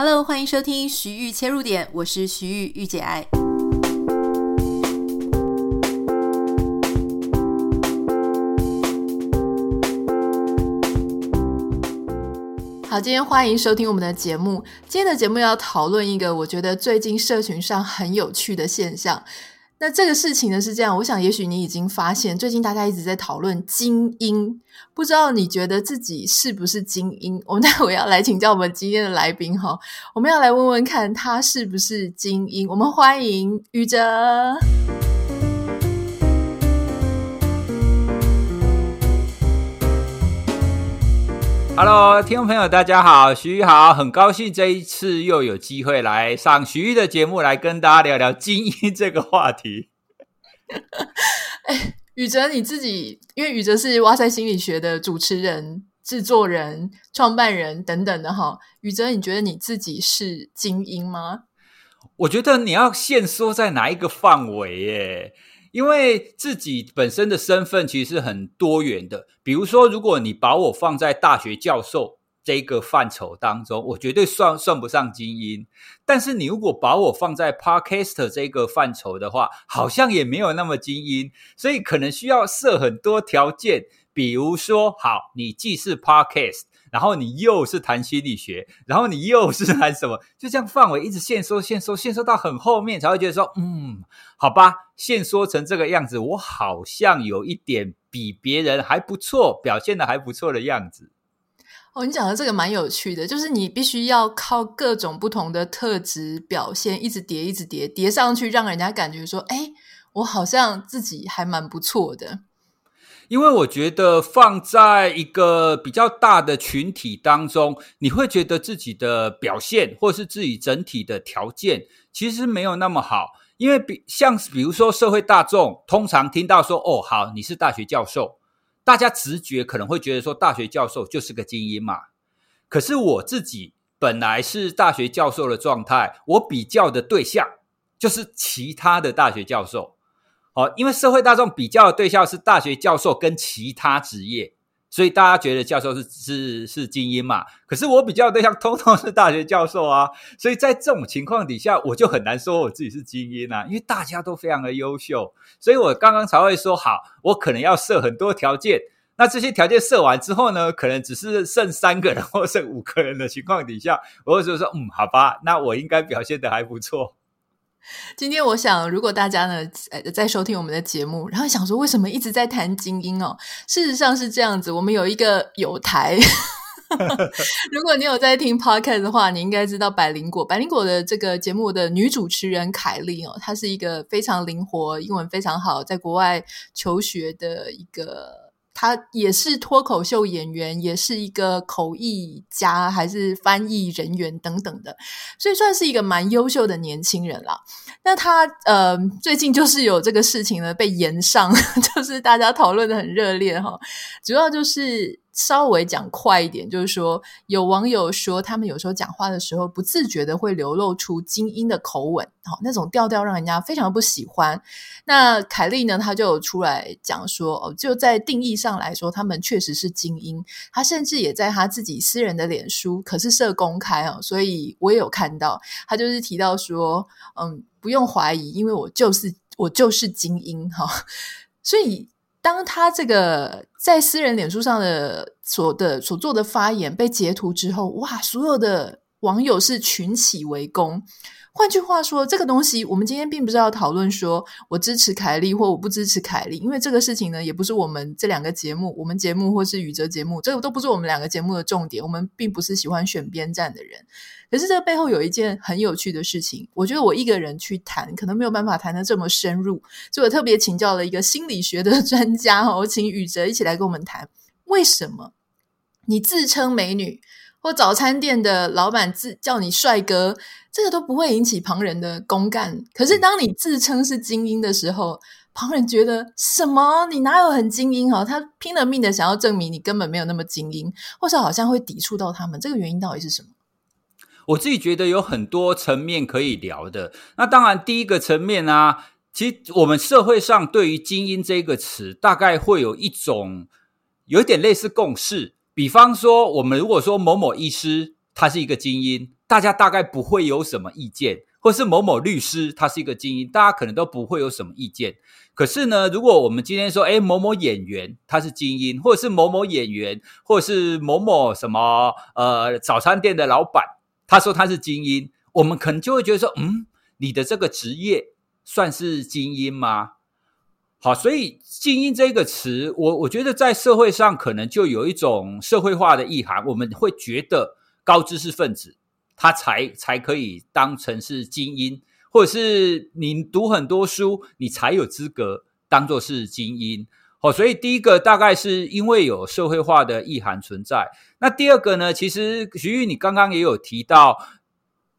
Hello，欢迎收听徐玉切入点，我是徐玉玉姐爱。好，今天欢迎收听我们的节目。今天的节目要讨论一个我觉得最近社群上很有趣的现象。那这个事情呢是这样，我想也许你已经发现，最近大家一直在讨论精英，不知道你觉得自己是不是精英？我们待会要来请教我们今天的来宾哈，我们要来问问看他是不是精英。我们欢迎宇哲。Hello，听众朋友，大家好，徐宇好，很高兴这一次又有机会来上徐豫的节目，来跟大家聊聊精英这个话题。哎，宇哲你自己，因为宇哲是哇塞心理学的主持人、制作人、创办人等等的哈。宇哲，你觉得你自己是精英吗？我觉得你要限缩在哪一个范围耶？因为自己本身的身份其实是很多元的，比如说，如果你把我放在大学教授这个范畴当中，我绝对算算不上精英。但是你如果把我放在 Podcaster 这个范畴的话，好像也没有那么精英，所以可能需要设很多条件，比如说，好，你既是 Podcast。然后你又是谈心理学，然后你又是谈什么？就这样范围一直限缩、限缩、限缩到很后面，才会觉得说，嗯，好吧，限缩成这个样子，我好像有一点比别人还不错，表现的还不错的样子。哦，你讲的这个蛮有趣的，就是你必须要靠各种不同的特质表现，一直叠、一直叠，叠上去，让人家感觉说，哎，我好像自己还蛮不错的。因为我觉得放在一个比较大的群体当中，你会觉得自己的表现或是自己整体的条件其实没有那么好。因为比像比如说社会大众通常听到说哦，好，你是大学教授，大家直觉可能会觉得说大学教授就是个精英嘛。可是我自己本来是大学教授的状态，我比较的对象就是其他的大学教授。哦，因为社会大众比较的对象是大学教授跟其他职业，所以大家觉得教授是是是精英嘛。可是我比较的对象 通通是大学教授啊，所以在这种情况底下，我就很难说我自己是精英啊，因为大家都非常的优秀，所以我刚刚才会说好，我可能要设很多条件。那这些条件设完之后呢，可能只是剩三个人或剩五个人的情况底下，我就说嗯，好吧，那我应该表现得还不错。今天我想，如果大家呢，呃，在收听我们的节目，然后想说为什么一直在谈精英哦？事实上是这样子，我们有一个友台。如果你有在听 Podcast 的话，你应该知道百灵果。百灵果的这个节目的女主持人凯莉哦，她是一个非常灵活、英文非常好，在国外求学的一个。他也是脱口秀演员，也是一个口译家，还是翻译人员等等的，所以算是一个蛮优秀的年轻人啦。那他呃，最近就是有这个事情呢，被延上，就是大家讨论的很热烈哈，主要就是。稍微讲快一点，就是说，有网友说，他们有时候讲话的时候，不自觉的会流露出精英的口吻，好，那种调调让人家非常不喜欢。那凯莉呢，她就有出来讲说，哦，就在定义上来说，他们确实是精英。她甚至也在她自己私人的脸书，可是设公开哦，所以我也有看到，她就是提到说，嗯，不用怀疑，因为我就是我就是精英哈，所以。当他这个在私人脸书上的所的所做的发言被截图之后，哇，所有的网友是群起围攻。换句话说，这个东西我们今天并不是要讨论说我支持凯莉或我不支持凯莉，因为这个事情呢，也不是我们这两个节目，我们节目或是宇哲节目，这个都不是我们两个节目的重点。我们并不是喜欢选边站的人。可是这个背后有一件很有趣的事情，我觉得我一个人去谈，可能没有办法谈得这么深入，所以我特别请教了一个心理学的 专家哦，我请宇哲一起来跟我们谈，为什么你自称美女？或早餐店的老板自叫你帅哥，这个都不会引起旁人的公干。可是当你自称是精英的时候，旁人觉得什么？你哪有很精英？哈，他拼了命的想要证明你根本没有那么精英，或者好像会抵触到他们。这个原因到底是什么？我自己觉得有很多层面可以聊的。那当然，第一个层面啊，其实我们社会上对于精英这个词，大概会有一种有一点类似共识。比方说，我们如果说某某医师他是一个精英，大家大概不会有什么意见，或是某某律师他是一个精英，大家可能都不会有什么意见。可是呢，如果我们今天说，诶，某某演员他是精英，或者是某某演员，或者是某某什么呃早餐店的老板，他说他是精英，我们可能就会觉得说，嗯，你的这个职业算是精英吗？好，所以“精英”这个词，我我觉得在社会上可能就有一种社会化的意涵，我们会觉得高知识分子他才才可以当成是精英，或者是你读很多书，你才有资格当做是精英。好，所以第一个大概是因为有社会化的意涵存在。那第二个呢，其实徐玉你刚刚也有提到。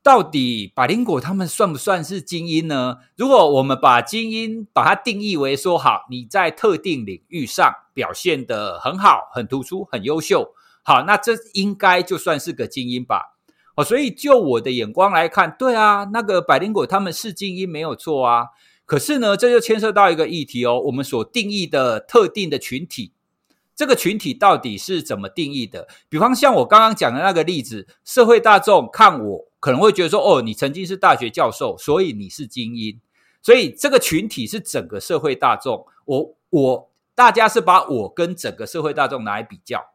到底百灵果他们算不算是精英呢？如果我们把精英把它定义为说，好，你在特定领域上表现得很好、很突出、很优秀，好，那这应该就算是个精英吧。哦，所以就我的眼光来看，对啊，那个百灵果他们是精英没有错啊。可是呢，这就牵涉到一个议题哦，我们所定义的特定的群体。这个群体到底是怎么定义的？比方像我刚刚讲的那个例子，社会大众看我可能会觉得说：“哦，你曾经是大学教授，所以你是精英。”所以这个群体是整个社会大众。我我大家是把我跟整个社会大众拿来比较。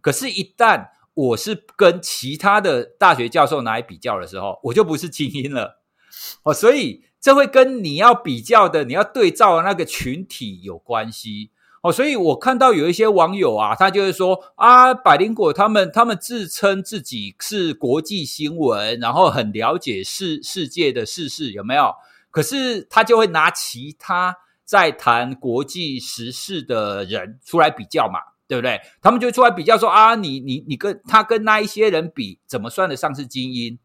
可是，一旦我是跟其他的大学教授拿来比较的时候，我就不是精英了。哦，所以这会跟你要比较的、你要对照的那个群体有关系。哦，所以我看到有一些网友啊，他就是说啊，百灵果他们他们自称自己是国际新闻，然后很了解世世界的世事，有没有？可是他就会拿其他在谈国际时事的人出来比较嘛，对不对？他们就出来比较说啊，你你你跟他跟那一些人比，怎么算得上是精英？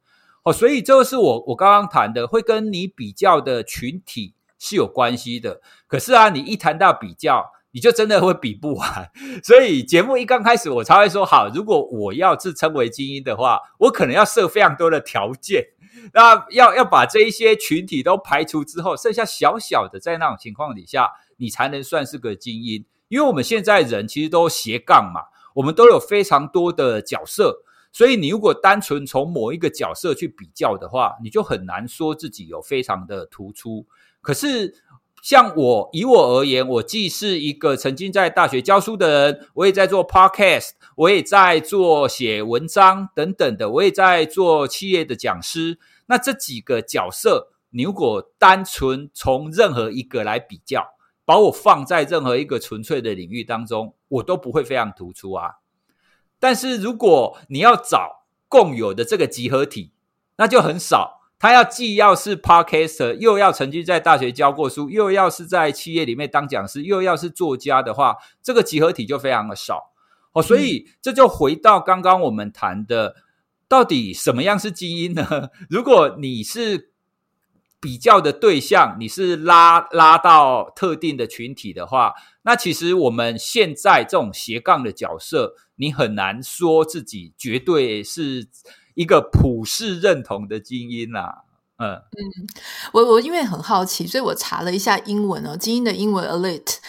哦，所以这个是我我刚刚谈的，会跟你比较的群体是有关系的。可是啊，你一谈到比较，你就真的会比不完，所以节目一刚开始，我才会说好，如果我要自称为精英的话，我可能要设非常多的条件，那要要把这一些群体都排除之后，剩下小小的，在那种情况底下，你才能算是个精英。因为我们现在人其实都斜杠嘛，我们都有非常多的角色，所以你如果单纯从某一个角色去比较的话，你就很难说自己有非常的突出。可是，像我以我而言，我既是一个曾经在大学教书的人，我也在做 podcast，我也在做写文章等等的，我也在做企业的讲师。那这几个角色，你如果单纯从任何一个来比较，把我放在任何一个纯粹的领域当中，我都不会非常突出啊。但是如果你要找共有的这个集合体，那就很少。他要既要是 Podcaster，又要曾经在大学教过书，又要是在企业里面当讲师，又要是作家的话，这个集合体就非常的少哦。所以这就回到刚刚我们谈的，到底什么样是精英呢？如果你是比较的对象，你是拉拉到特定的群体的话，那其实我们现在这种斜杠的角色，你很难说自己绝对是。一个普世认同的精英啊，嗯嗯，我我因为很好奇，所以我查了一下英文哦，精英的英文 elite。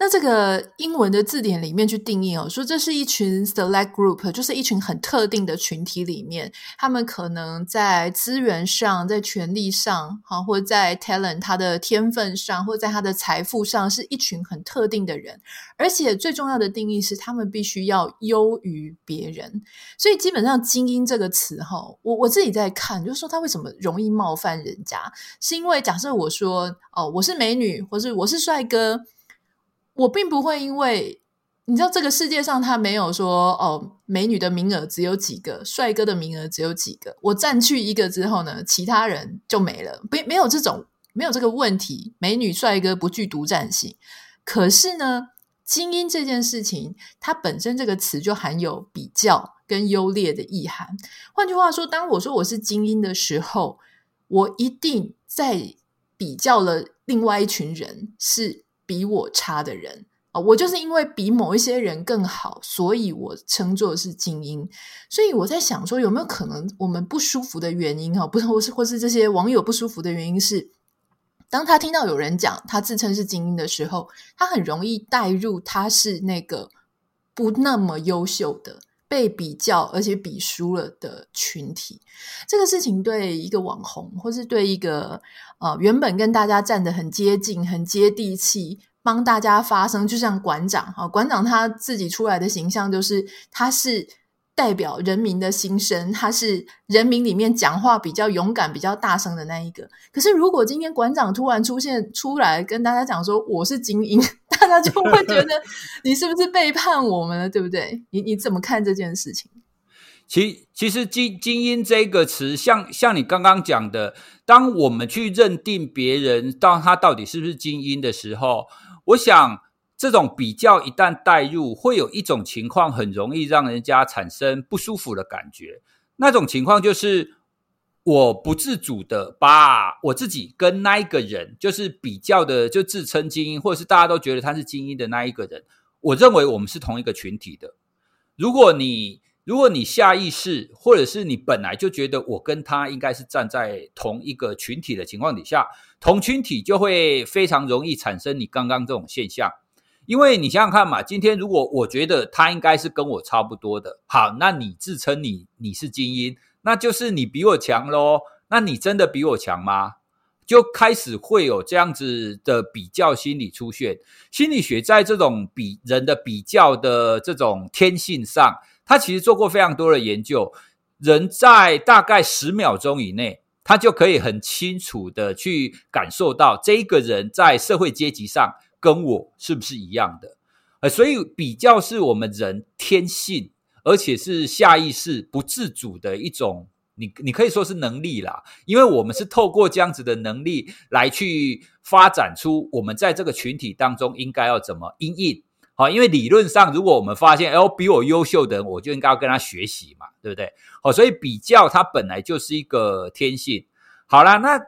那这个英文的字典里面去定义哦，说这是一群 select group，就是一群很特定的群体里面，他们可能在资源上、在权力上，哈，或者在 talent 他的天分上，或者在他的财富上，是一群很特定的人。而且最重要的定义是，他们必须要优于别人。所以基本上“精英”这个词，哈，我我自己在看，就是说他为什么容易冒犯人家，是因为假设我说哦，我是美女，或是我是帅哥。我并不会因为你知道这个世界上他没有说哦，美女的名额只有几个，帅哥的名额只有几个，我占去一个之后呢，其他人就没了，不没有这种没有这个问题，美女帅哥不具独占性。可是呢，精英这件事情，它本身这个词就含有比较跟优劣的意涵。换句话说，当我说我是精英的时候，我一定在比较了另外一群人是。比我差的人啊，我就是因为比某一些人更好，所以我称作是精英。所以我在想说，有没有可能我们不舒服的原因哈，不是或是或是这些网友不舒服的原因是，当他听到有人讲他自称是精英的时候，他很容易带入他是那个不那么优秀的、被比较而且比输了的群体。这个事情对一个网红，或是对一个呃原本跟大家站得很接近、很接地气，帮大家发声，就像馆长啊，馆长他自己出来的形象就是他是。代表人民的心声，他是人民里面讲话比较勇敢、比较大声的那一个。可是，如果今天馆长突然出现出来跟大家讲说我是精英，大家就会觉得 你是不是背叛我们了，对不对？你你怎么看这件事情？其其实“精精英”这个词，像像你刚刚讲的，当我们去认定别人，当他到底是不是精英的时候，我想。这种比较一旦带入，会有一种情况很容易让人家产生不舒服的感觉。那种情况就是我不自主的把我自己跟那一个人，就是比较的，就自称精英，或者是大家都觉得他是精英的那一个人，我认为我们是同一个群体的。如果你如果你下意识，或者是你本来就觉得我跟他应该是站在同一个群体的情况底下，同群体就会非常容易产生你刚刚这种现象。因为你想想看嘛，今天如果我觉得他应该是跟我差不多的，好，那你自称你你是精英，那就是你比我强喽。那你真的比我强吗？就开始会有这样子的比较心理出现。心理学在这种比人的比较的这种天性上，他其实做过非常多的研究。人在大概十秒钟以内，他就可以很清楚的去感受到这一个人在社会阶级上。跟我是不是一样的？呃，所以比较是我们人天性，而且是下意识、不自主的一种，你你可以说是能力啦。因为我们是透过这样子的能力来去发展出我们在这个群体当中应该要怎么因应。好，因为理论上，如果我们发现，哎，比我优秀的人，我就应该要跟他学习嘛，对不对？好，所以比较它本来就是一个天性。好啦，那。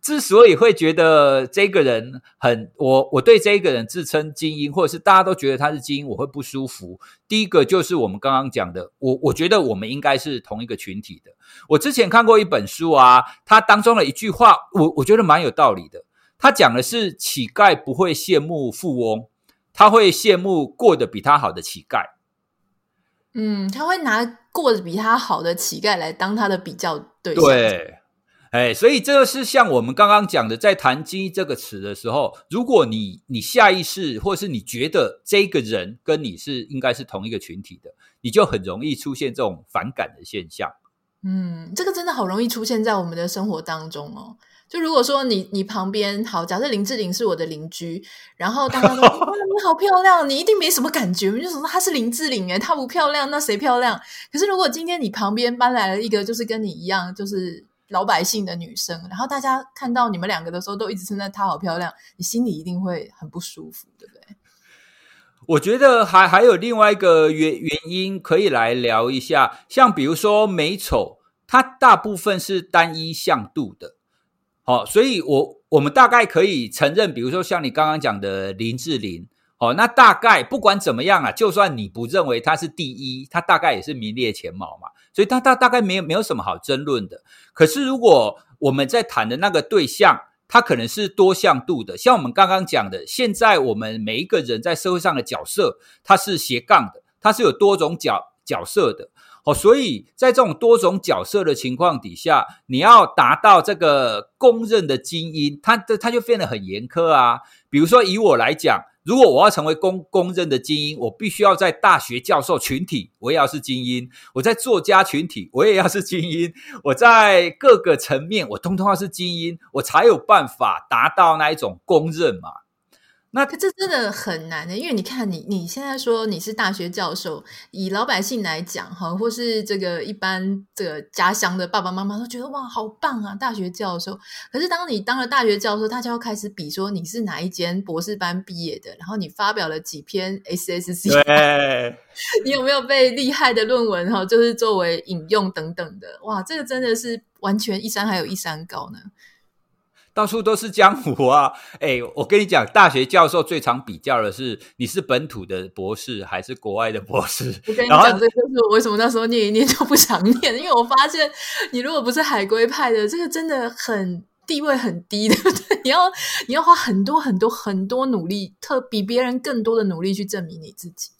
之所以会觉得这个人很我我对这个人自称精英，或者是大家都觉得他是精英，我会不舒服。第一个就是我们刚刚讲的，我我觉得我们应该是同一个群体的。我之前看过一本书啊，它当中的一句话，我我觉得蛮有道理的。他讲的是乞丐不会羡慕富翁，他会羡慕过得比他好的乞丐。嗯，他会拿过得比他好的乞丐来当他的比较对象。对。哎，所以这个是像我们刚刚讲的，在谈“精英”这个词的时候，如果你你下意识，或是你觉得这个人跟你是应该是同一个群体的，你就很容易出现这种反感的现象。嗯，这个真的好容易出现在我们的生活当中哦。就如果说你你旁边好，假设林志玲是我的邻居，然后大家都说 你好漂亮，你一定没什么感觉，就说她是林志玲诶，她不漂亮，那谁漂亮？可是如果今天你旁边搬来了一个，就是跟你一样，就是。老百姓的女生，然后大家看到你们两个的时候，都一直称赞她好漂亮，你心里一定会很不舒服，对不对？我觉得还还有另外一个原原因可以来聊一下，像比如说美丑，它大部分是单一向度的，好，所以我我们大概可以承认，比如说像你刚刚讲的林志玲，哦，那大概不管怎么样啊，就算你不认为她是第一，她大概也是名列前茅嘛。所以他大大概没有没有什么好争论的。可是如果我们在谈的那个对象，他可能是多向度的，像我们刚刚讲的，现在我们每一个人在社会上的角色，他是斜杠的，他是有多种角角色的。哦，所以在这种多种角色的情况底下，你要达到这个公认的精英，他的他就变得很严苛啊。比如说以我来讲。如果我要成为公公认的精英，我必须要在大学教授群体，我也要是精英；我在作家群体，我也要是精英；我在各个层面，我通通要是精英，我才有办法达到那一种公认嘛。那这真的很难的，因为你看你，你你现在说你是大学教授，以老百姓来讲哈，或是这个一般这个家乡的爸爸妈妈都觉得哇，好棒啊，大学教授。可是当你当了大学教授，他就要开始比说你是哪一间博士班毕业的，然后你发表了几篇 SSC，对 你有没有被厉害的论文哈，就是作为引用等等的，哇，这个真的是完全一山还有一山高呢。到处都是江湖啊！哎，我跟你讲，大学教授最常比较的是你是本土的博士还是国外的博士。我跟你讲，这就是我为什么那时候念一念就不想念，因为我发现你如果不是海归派的，这个真的很地位很低，对不对？你要你要花很多很多很多努力，特比别人更多的努力去证明你自己。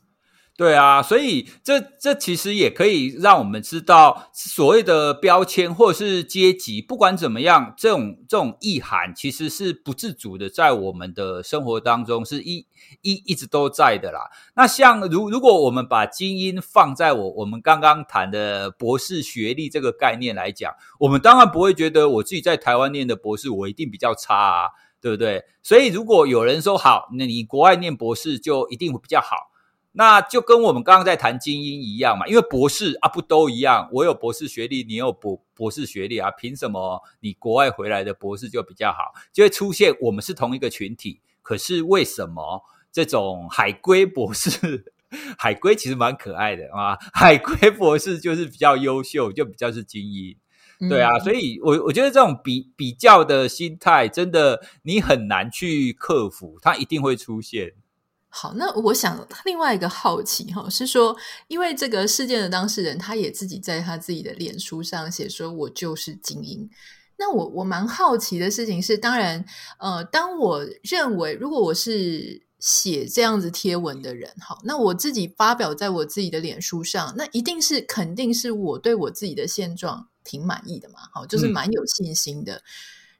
对啊，所以这这其实也可以让我们知道，所谓的标签或者是阶级，不管怎么样，这种这种意涵其实是不自主的，在我们的生活当中是一一一直都在的啦。那像如如果我们把精英放在我我们刚刚谈的博士学历这个概念来讲，我们当然不会觉得我自己在台湾念的博士，我一定比较差啊，对不对？所以如果有人说好，那你国外念博士就一定会比较好。那就跟我们刚刚在谈精英一样嘛，因为博士啊不都一样？我有博士学历，你有博博士学历啊，凭什么你国外回来的博士就比较好？就会出现我们是同一个群体，可是为什么这种海归博士，海归其实蛮可爱的啊，海归博士就是比较优秀，就比较是精英，对啊，嗯、所以我我觉得这种比比较的心态，真的你很难去克服，它一定会出现。好，那我想另外一个好奇哈，是说，因为这个事件的当事人，他也自己在他自己的脸书上写说，我就是精英。那我我蛮好奇的事情是，当然，呃，当我认为如果我是写这样子贴文的人，好，那我自己发表在我自己的脸书上，那一定是肯定是我对我自己的现状挺满意的嘛，好，就是蛮有信心的。嗯、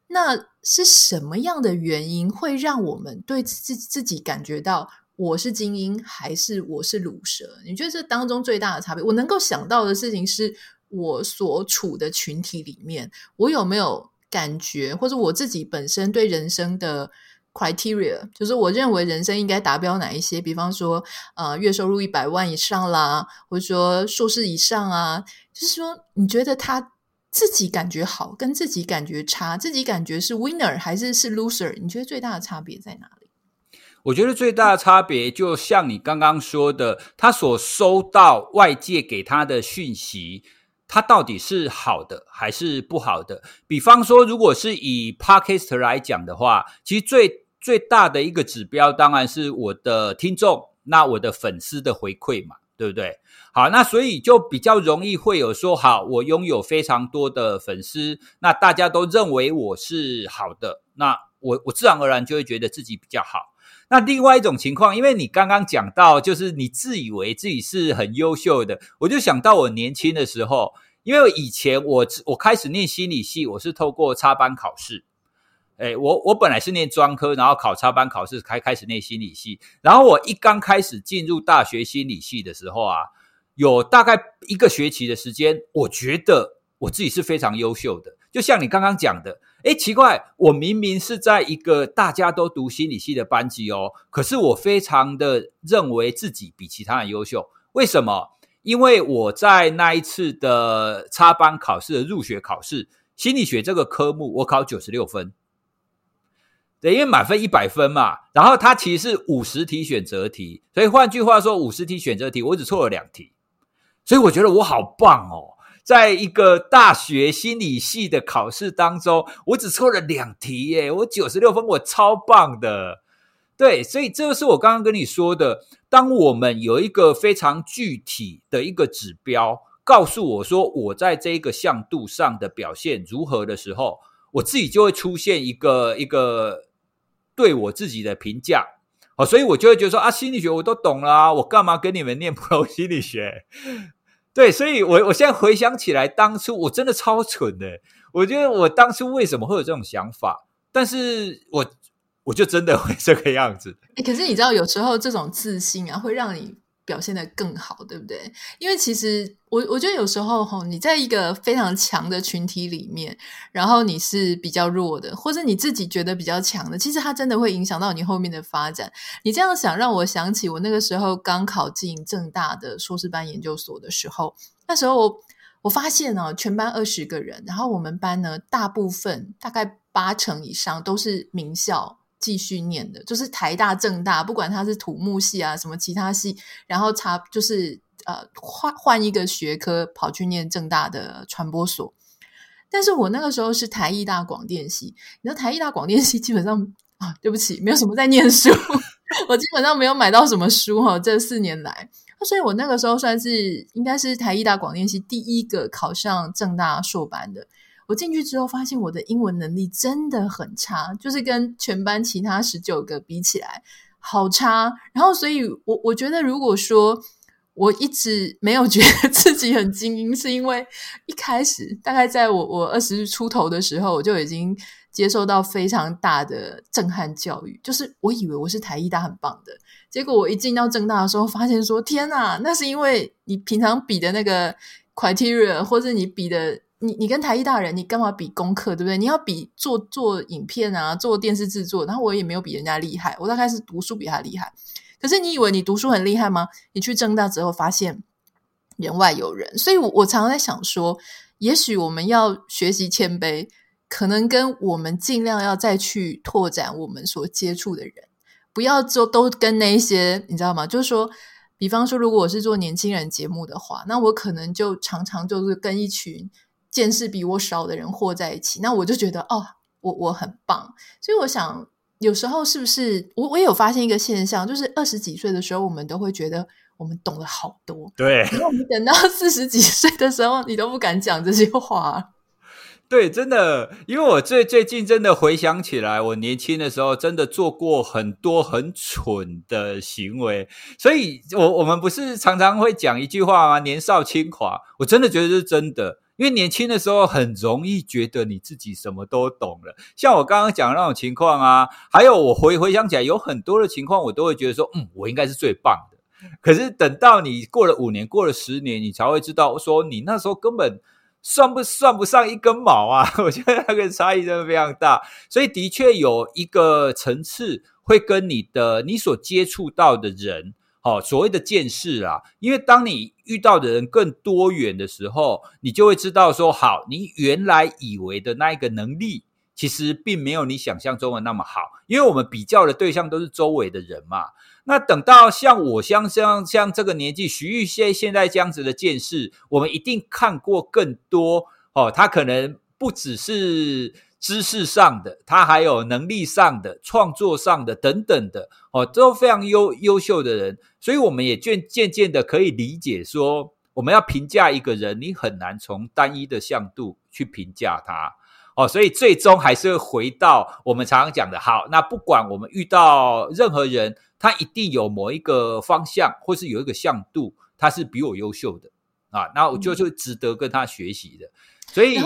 那是什么样的原因会让我们对自自己感觉到？我是精英还是我是鲁蛇？你觉得这当中最大的差别？我能够想到的事情是我所处的群体里面，我有没有感觉，或者我自己本身对人生的 criteria，就是我认为人生应该达标哪一些？比方说，呃，月收入一百万以上啦，或者说硕士以上啊，就是说，你觉得他自己感觉好，跟自己感觉差，自己感觉是 winner 还是是 loser？你觉得最大的差别在哪里？我觉得最大的差别，就像你刚刚说的，他所收到外界给他的讯息，他到底是好的还是不好的？比方说，如果是以 Podcast 来讲的话，其实最最大的一个指标，当然是我的听众，那我的粉丝的回馈嘛，对不对？好，那所以就比较容易会有说，好，我拥有非常多的粉丝，那大家都认为我是好的，那我我自然而然就会觉得自己比较好。那另外一种情况，因为你刚刚讲到，就是你自以为自己是很优秀的，我就想到我年轻的时候，因为以前我我开始念心理系，我是透过插班考试，诶，我我本来是念专科，然后考插班考试，开开始念心理系，然后我一刚开始进入大学心理系的时候啊，有大概一个学期的时间，我觉得我自己是非常优秀的，就像你刚刚讲的。诶，奇怪，我明明是在一个大家都读心理系的班级哦，可是我非常的认为自己比其他人优秀。为什么？因为我在那一次的插班考试的入学考试，心理学这个科目我考九十六分，对，因为满分一百分嘛，然后它其实是五十题选择题，所以换句话说，五十题选择题我只错了两题，所以我觉得我好棒哦。在一个大学心理系的考试当中，我只错了两题耶，我九十六分，我超棒的。对，所以这个是我刚刚跟你说的，当我们有一个非常具体的一个指标，告诉我说我在这个向度上的表现如何的时候，我自己就会出现一个一个对我自己的评价。好，所以我就会觉得说啊，心理学我都懂了，我干嘛跟你们念普通心理学？对，所以我我现在回想起来，当初我真的超蠢的。我觉得我当初为什么会有这种想法？但是我我就真的会这个样子。欸，可是你知道，有时候这种自信啊，会让你。表现得更好，对不对？因为其实我我觉得有时候哈，你在一个非常强的群体里面，然后你是比较弱的，或者你自己觉得比较强的，其实它真的会影响到你后面的发展。你这样想，让我想起我那个时候刚考进政大的硕士班研究所的时候，那时候我我发现呢，全班二十个人，然后我们班呢，大部分大概八成以上都是名校。继续念的，就是台大、政大，不管他是土木系啊，什么其他系，然后他就是呃换换一个学科跑去念政大的传播所。但是我那个时候是台艺大广电系，你知道台艺大广电系基本上啊，对不起，没有什么在念书，我基本上没有买到什么书哈。这四年来，所以我那个时候算是应该是台艺大广电系第一个考上政大硕班的。我进去之后，发现我的英文能力真的很差，就是跟全班其他十九个比起来，好差。然后，所以我我觉得，如果说我一直没有觉得 自己很精英，是因为一开始大概在我我二十出头的时候，我就已经接受到非常大的震撼教育，就是我以为我是台艺大很棒的，结果我一进到政大的时候，发现说天哪，那是因为你平常比的那个 criteria，或者你比的你你跟台艺大人，你干嘛比功课，对不对？你要比做做影片啊，做电视制作，然后我也没有比人家厉害，我大概是读书比他厉害。可是你以为你读书很厉害吗？你去正大之后发现人外有人，所以我我常常在想说，也许我们要学习谦卑，可能跟我们尽量要再去拓展我们所接触的人，不要就都跟那一些你知道吗？就是说，比方说，如果我是做年轻人节目的话，那我可能就常常就是跟一群见识比我少的人和在一起，那我就觉得哦，我我很棒，所以我想。有时候是不是我我也有发现一个现象，就是二十几岁的时候，我们都会觉得我们懂了好多。对，然后我们等到四十几岁的时候，你都不敢讲这些话。对，真的，因为我最最近真的回想起来，我年轻的时候真的做过很多很蠢的行为，所以我我们不是常常会讲一句话吗？年少轻狂，我真的觉得是真的。因为年轻的时候很容易觉得你自己什么都懂了，像我刚刚讲的那种情况啊，还有我回回想起来有很多的情况，我都会觉得说，嗯，我应该是最棒的。可是等到你过了五年，过了十年，你才会知道说，你那时候根本算不算不上一根毛啊！我觉得那个差异真的非常大，所以的确有一个层次会跟你的你所接触到的人。好，所谓的见识啊，因为当你遇到的人更多元的时候，你就会知道说，好，你原来以为的那一个能力，其实并没有你想象中的那么好。因为我们比较的对象都是周围的人嘛。那等到像我像像像这个年纪，徐玉仙现在这样子的见识，我们一定看过更多哦。他可能不只是。知识上的，他还有能力上的、创作上的等等的，哦，都非常优优秀的人，所以我们也渐渐渐的可以理解说，我们要评价一个人，你很难从单一的向度去评价他，哦，所以最终还是会回到我们常常讲的，好，那不管我们遇到任何人，他一定有某一个方向，或是有一个向度，他是比我优秀的。啊，那我就就值得跟他学习的，所以。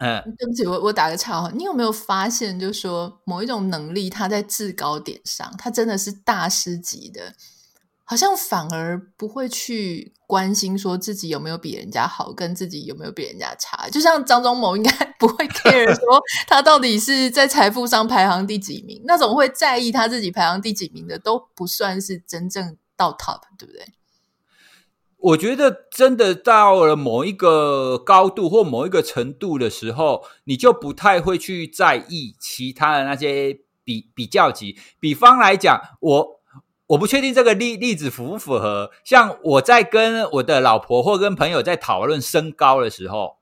嗯，对不起，我我打个岔哈，你有没有发现，就是说某一种能力，它在制高点上，它真的是大师级的，好像反而不会去关心说自己有没有比人家好，跟自己有没有比人家差。就像张忠谋应该 不会 care 说他到底是在财富上排行第几名，那种会在意他自己排行第几名的，都不算是真正到 top，对不对？我觉得真的到了某一个高度或某一个程度的时候，你就不太会去在意其他的那些比比较级。比方来讲，我我不确定这个例例子符不符合。像我在跟我的老婆或跟朋友在讨论身高的时候，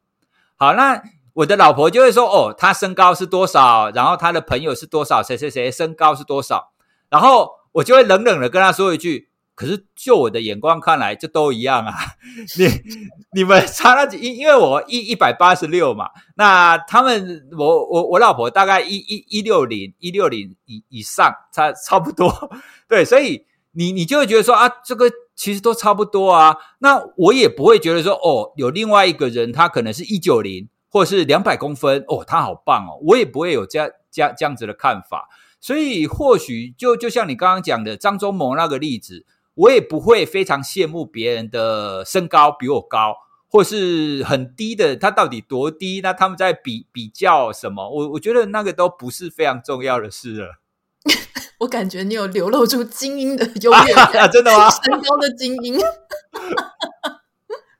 好，那我的老婆就会说：“哦，她身高是多少？然后她的朋友是多少？谁谁谁身高是多少？”然后我就会冷冷的跟她说一句。可是，就我的眼光看来，就都一样啊。你你们差那几，因因为我一一百八十六嘛，那他们我我我老婆大概一一一六零一六零以以上，差差不多。对，所以你你就会觉得说啊，这个其实都差不多啊。那我也不会觉得说哦，有另外一个人他可能是一九零或者是两百公分哦，他好棒哦，我也不会有这样这样这样子的看法。所以或许就就像你刚刚讲的张忠谋那个例子。我也不会非常羡慕别人的身高比我高，或是很低的，他到底多低？那他们在比比较什么？我我觉得那个都不是非常重要的事了。我感觉你有流露出精英的优越感，啊，真的吗？身高的精英。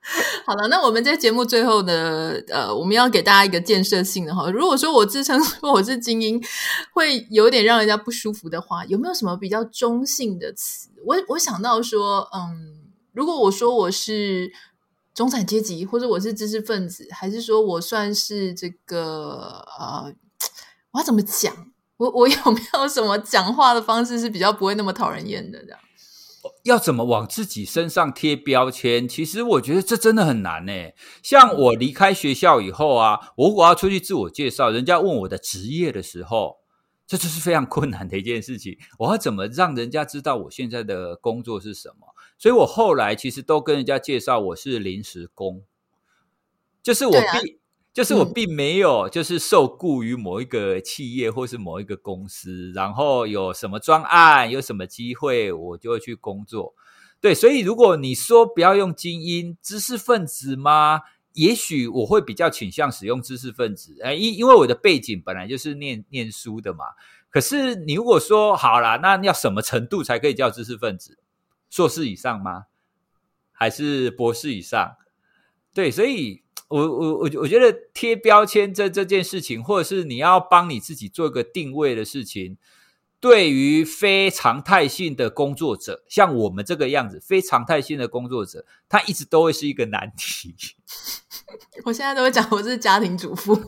好了，那我们在节目最后呢，呃，我们要给大家一个建设性的哈。如果说我自称说我是精英，会有点让人家不舒服的话，有没有什么比较中性的词？我我想到说，嗯，如果我说我是中产阶级，或者我是知识分子，还是说我算是这个呃，我要怎么讲？我我有没有什么讲话的方式是比较不会那么讨人厌的这样？要怎么往自己身上贴标签？其实我觉得这真的很难呢。像我离开学校以后啊，我如果要出去自我介绍，人家问我的职业的时候，这就是非常困难的一件事情。我要怎么让人家知道我现在的工作是什么？所以我后来其实都跟人家介绍我是临时工，就是我并。就是我并没有，就是受雇于某一个企业或是某一个公司，嗯、然后有什么专案，有什么机会，我就会去工作。对，所以如果你说不要用精英知识分子吗？也许我会比较倾向使用知识分子，哎，因因为我的背景本来就是念念书的嘛。可是你如果说好啦，那要什么程度才可以叫知识分子？硕士以上吗？还是博士以上？对，所以。我我我我觉得贴标签这这件事情，或者是你要帮你自己做一个定位的事情，对于非常态性的工作者，像我们这个样子非常态性的工作者，他一直都会是一个难题。我现在都会讲我是家庭主妇。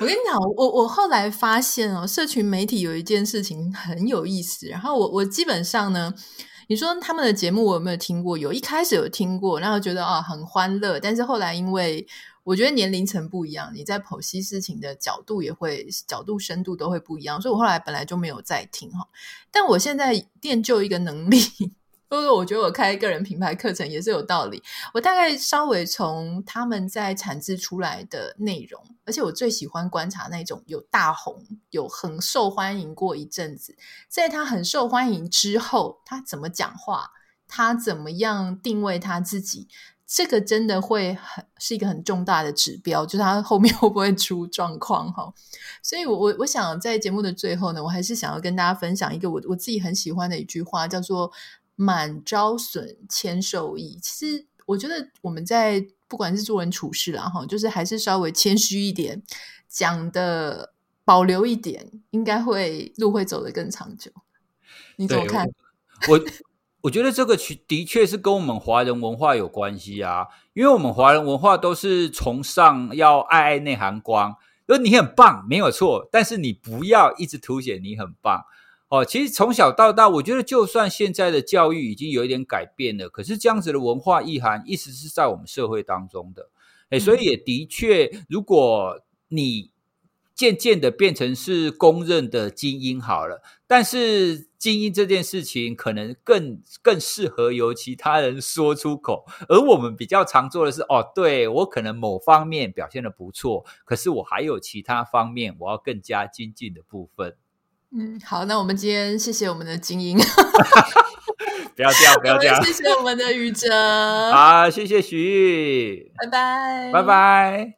我跟你讲，我我后来发现哦，社群媒体有一件事情很有意思，然后我我基本上呢。你说他们的节目我有没有听过？有，一开始有听过，然后觉得啊很欢乐，但是后来因为我觉得年龄层不一样，你在剖析事情的角度也会角度深度都会不一样，所以我后来本来就没有再听哈。但我现在练就一个能力。不过我觉得我开个人品牌课程也是有道理。我大概稍微从他们在产制出来的内容，而且我最喜欢观察那种有大红、有很受欢迎过一阵子，在他很受欢迎之后，他怎么讲话，他怎么样定位他自己，这个真的会很是一个很重大的指标，就是他后面 会不会出状况哈。所以我，我我想在节目的最后呢，我还是想要跟大家分享一个我我自己很喜欢的一句话，叫做。满招损，谦受益。其实我觉得我们在不管是做人处事啦，哈，就是还是稍微谦虚一点，讲的保留一点，应该会路会走得更长久。你怎么看？我我觉得这个的确是跟我们华人文化有关系啊，因为我们华人文化都是崇尚要爱爱内涵光，因为你很棒没有错，但是你不要一直凸显你很棒。哦，其实从小到大，我觉得就算现在的教育已经有一点改变了，可是这样子的文化意涵一直是在我们社会当中的。诶，所以也的确，如果你渐渐的变成是公认的精英好了，但是精英这件事情可能更更适合由其他人说出口，而我们比较常做的是，哦，对，我可能某方面表现的不错，可是我还有其他方面我要更加精进的部分。嗯，好，那我们今天谢谢我们的精英，不要这样，不要这样，谢谢我们的宇哲，好，谢谢徐玉，拜拜，拜拜。